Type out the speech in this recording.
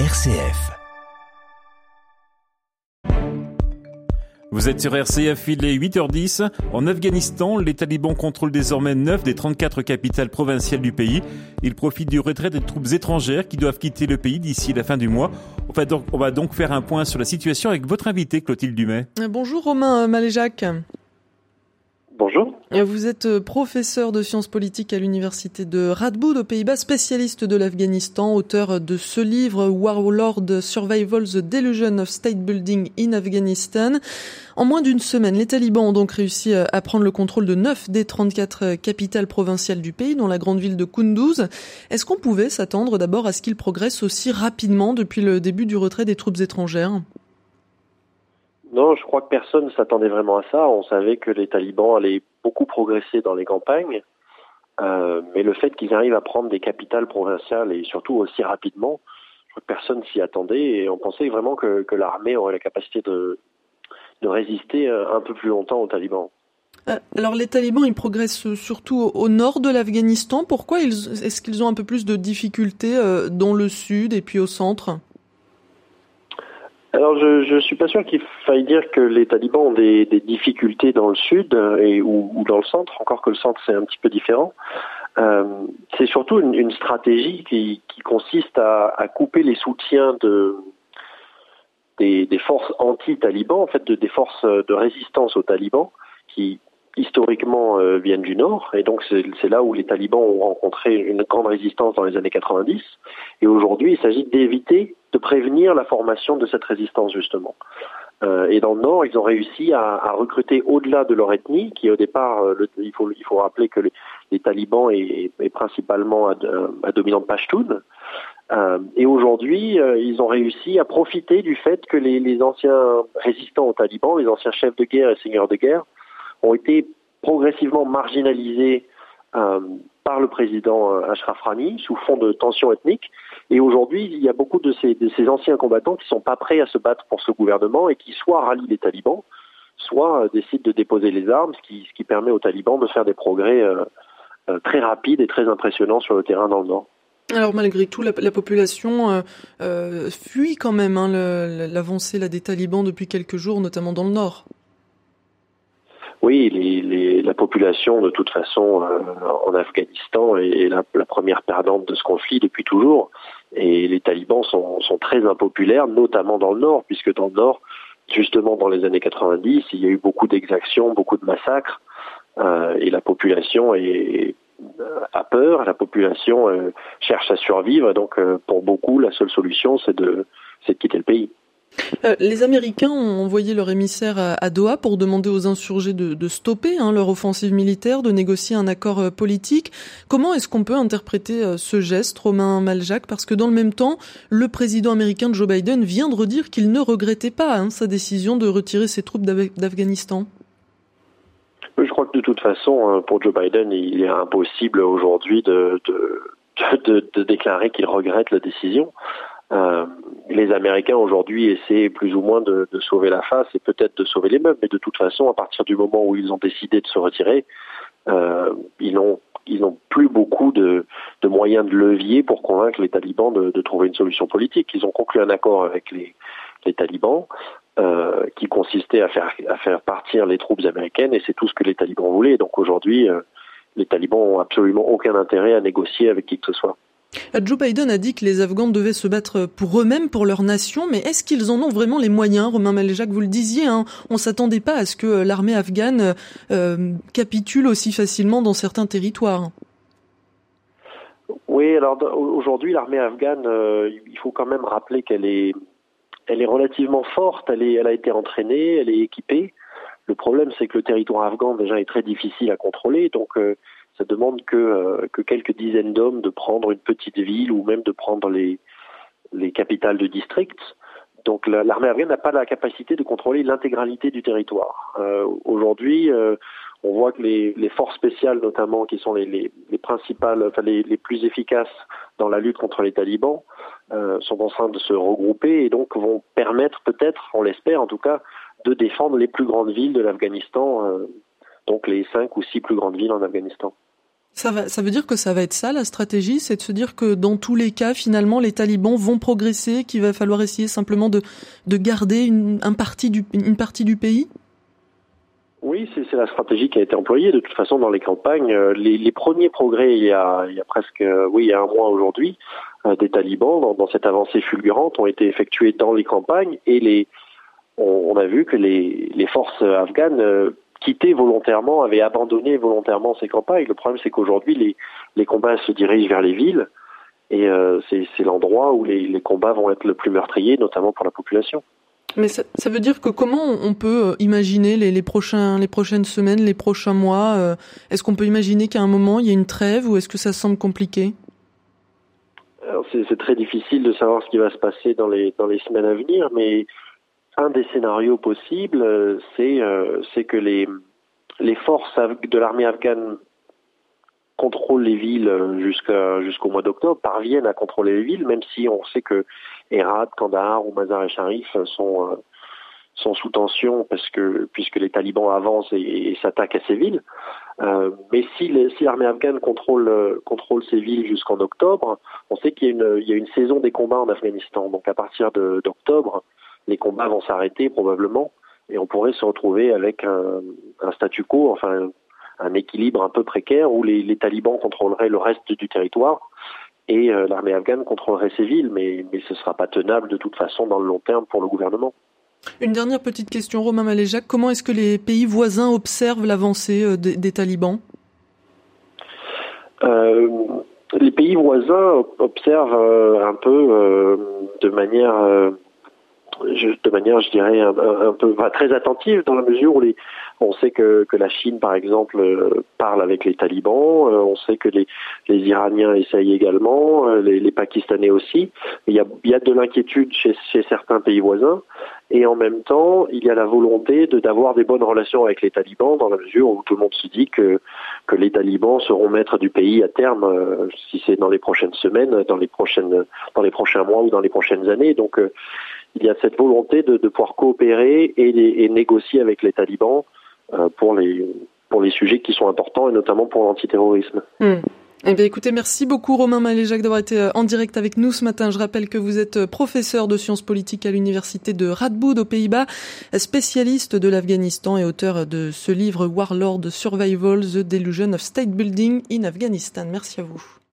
RCF. Vous êtes sur RCF, il est 8h10. En Afghanistan, les talibans contrôlent désormais 9 des 34 capitales provinciales du pays. Ils profitent du retrait des troupes étrangères qui doivent quitter le pays d'ici la fin du mois. On va, donc, on va donc faire un point sur la situation avec votre invité, Clotilde Dumais. Bonjour Romain Maléjac. Bonjour. Vous êtes euh, professeur de sciences politiques à l'université de Radboud aux Pays-Bas, spécialiste de l'Afghanistan, auteur de ce livre Warlord Survival the Delusion of State Building in Afghanistan. En moins d'une semaine, les talibans ont donc réussi euh, à prendre le contrôle de 9 des 34 euh, capitales provinciales du pays, dont la grande ville de Kunduz. Est-ce qu'on pouvait s'attendre d'abord à ce qu'ils progressent aussi rapidement depuis le début du retrait des troupes étrangères? Non, je crois que personne ne s'attendait vraiment à ça. On savait que les talibans allaient beaucoup progresser dans les campagnes, euh, mais le fait qu'ils arrivent à prendre des capitales provinciales et surtout aussi rapidement, je crois que personne s'y attendait et on pensait vraiment que, l'armée aurait la capacité de, de résister euh, un peu plus longtemps aux talibans. Euh, alors les talibans, ils progressent surtout au nord de l'Afghanistan. Pourquoi est-ce qu'ils ont un peu plus de difficultés dans le sud et puis au centre? Alors je ne suis pas sûr qu'il faille dire que les talibans ont des, difficultés dans le sud et, ou, dans le centre, encore que le centre c'est un petit peu différent. Euh, c'est surtout une, stratégie qui, consiste à, couper les soutiens de, des, forces anti-talibans, en fait de, des forces de résistance aux talibans, qui historiquement euh, viennent du nord, et donc c'est là où les talibans ont rencontré une grande résistance dans les années 90. Et aujourd'hui, il s'agit d'éviter, de prévenir la formation de cette résistance justement. Euh, et dans le nord, ils ont réussi à, recruter au-delà de leur ethnie, qui au départ, euh, le, il, faut, rappeler que les, talibans est, principalement à, à dominante pashtun. Euh, et aujourd'hui, euh, ils ont réussi à profiter du fait que les, anciens résistants aux talibans, les anciens chefs de guerre et seigneurs de guerre, ont été progressivement marginalisés euh, par le président euh, Ashraf Rani sous fond de tensions ethniques. Et aujourd'hui, il y a beaucoup de ces, anciens combattants qui sont pas prêts à se battre pour ce gouvernement et qui soit rallient les talibans, soit euh, décident de déposer les armes, ce qui, ce qui permet aux talibans de faire des progrès très rapides et très impressionnants sur le terrain dans le nord. Alors malgré tout, la, population fuit quand même hein, l'avancée des talibans depuis quelques jours, notamment dans le nord. Oui, les, la population, de toute façon, euh, en Afghanistan est, la, première perdante de ce conflit depuis toujours. Et les talibans sont, très impopulaires, notamment dans le nord, puisque dans le nord, justement dans les années 90, il y a eu beaucoup d'exactions, beaucoup de massacres, euh, et la population est, a peur, la population euh, cherche à survivre. Donc, pour beaucoup, la seule solution, c'est de quitter le pays. Euh, les Américains ont envoyé leur émissaire à, Doha pour demander aux insurgés de, stopper hein, leur offensive militaire, de négocier un accord euh, politique. Comment est-ce qu'on peut interpréter euh, ce geste, Romain Maljac? Parce que dans le même temps, le président américain Joe Biden vient de redire qu'il ne regrettait pas hein, sa décision de retirer ses troupes d'Afghanistan. Je crois que de toute façon, pour Joe Biden, il est impossible aujourd'hui de, de déclarer qu'il regrette la décision. Euh, les Américains aujourd'hui essaient plus ou moins de, sauver la face et peut-être de sauver les meubles, mais de toute façon, à partir du moment où ils ont décidé de se retirer, euh, ils n'ont n'ont plus beaucoup de, moyens de levier pour convaincre les talibans de, trouver une solution politique. Ils ont conclu un accord avec les, talibans euh, qui consistait à faire, partir les troupes américaines et c'est tout ce que les talibans voulaient. Donc aujourd'hui, les talibans ont absolument aucun intérêt à négocier avec qui que ce soit. Joe Biden a dit que les Afghans devaient se battre pour eux-mêmes, pour leur nation, mais est-ce qu'ils en ont vraiment les moyens Romain Maléjac, vous le disiez, hein, on s'attendait pas à ce que l'armée afghane euh, capitule aussi facilement dans certains territoires. Oui, alors aujourd'hui, l'armée afghane, euh, il faut quand même rappeler qu'elle est, elle est relativement forte, elle, est, elle a été entraînée, elle est équipée. Le problème, c'est que le territoire afghan déjà est très difficile à contrôler, donc euh, ça demande que, euh, que quelques dizaines d'hommes de prendre une petite ville ou même de prendre les, les capitales de districts. Donc l'armée afghane n'a pas la capacité de contrôler l'intégralité du territoire. Euh, Aujourd'hui, euh, on voit que les, forces spéciales, notamment, qui sont les, les, les principales, enfin les, plus efficaces dans la lutte contre les talibans, sont en train de se regrouper et donc vont permettre peut-être, on l'espère en tout cas, de défendre les plus grandes villes de l'Afghanistan, donc les cinq ou six plus grandes villes en Afghanistan. Ça, veut dire que ça va être ça la stratégie, c'est de se dire que dans tous les cas, finalement, les talibans vont progresser, qu'il va falloir essayer simplement de, de garder une, un partie du, pays? Oui, c'est la stratégie qui a été employée. De toute façon, dans les campagnes, euh, les, premiers progrès, il y a, presque, euh, oui, il y a un mois aujourd'hui, euh, des talibans dans, cette avancée fulgurante ont été effectués dans les campagnes et on, a vu que les forces afghanes quittaient volontairement, avaient abandonné volontairement ces campagnes. Le problème, c'est qu'aujourd'hui, les, les combats se dirigent vers les villes et euh, c'est l'endroit où les, les combats vont être le plus meurtriers, notamment pour la population. Mais ça, ça, veut dire que comment on peut euh, imaginer les, les, prochains, les prochaines semaines, les prochains mois euh, Est-ce qu'on peut imaginer qu'à un moment il y a une trêve ou est-ce que ça semble compliqué? C'est très difficile de savoir ce qui va se passer dans les, dans les semaines à venir, mais un des scénarios possibles, euh, c'est que les, forces de l'armée afghane contrôlent les villes jusqu'à jusqu'au mois d'octobre, parviennent à contrôler les villes, même si on sait que Herat, Kandahar ou Mazar-e Sharif sont euh, sous tension puisque les talibans avancent et, s'attaquent à ces villes. Euh, mais si, l'armée afghane contrôle ces villes jusqu'en octobre, on sait qu'il y a une saison des combats en Afghanistan. Donc à partir d'octobre, les combats vont s'arrêter probablement et on pourrait se retrouver avec un, un statu quo, enfin un équilibre un peu précaire où les, les, talibans contrôleraient le reste du territoire et euh, l'armée afghane contrôlerait ces villes, mais, mais ce ne sera pas tenable de toute façon dans le long terme pour le gouvernement. Une dernière petite question, Romain Maléjac. Comment est-ce que les pays voisins observent l'avancée euh, des, des, talibans? Euh, Les pays voisins observent un peu de manière manière, je dirais, un, peu très attentive dans la mesure où les, on sait que, la Chine, par exemple, euh, parle avec les talibans. Euh, on sait que les, Iraniens essayent également, euh, les, Pakistanais aussi. Il y a, y a de l'inquiétude chez, chez, certains pays voisins. Et en même temps, il y a la volonté de d'avoir des bonnes relations avec les talibans dans la mesure où tout le monde se dit que, que les talibans seront maîtres du pays à terme, si c'est dans les prochaines semaines, dans les prochaines, dans les prochains mois ou dans les prochaines années. Donc, il y a cette volonté de, pouvoir coopérer et, négocier avec les talibans euh, pour les sujets qui sont importants et notamment pour l'antiterrorisme. Mmh. Eh bien, écoutez, merci beaucoup Romain Maléjac d'avoir été euh, en direct avec nous ce matin. Je rappelle que vous êtes euh, professeur de sciences politiques à l'université de Radboud aux Pays-Bas, spécialiste de l'Afghanistan et auteur de ce livre Warlord Survival: The Delusion of State Building in Afghanistan. Merci à vous.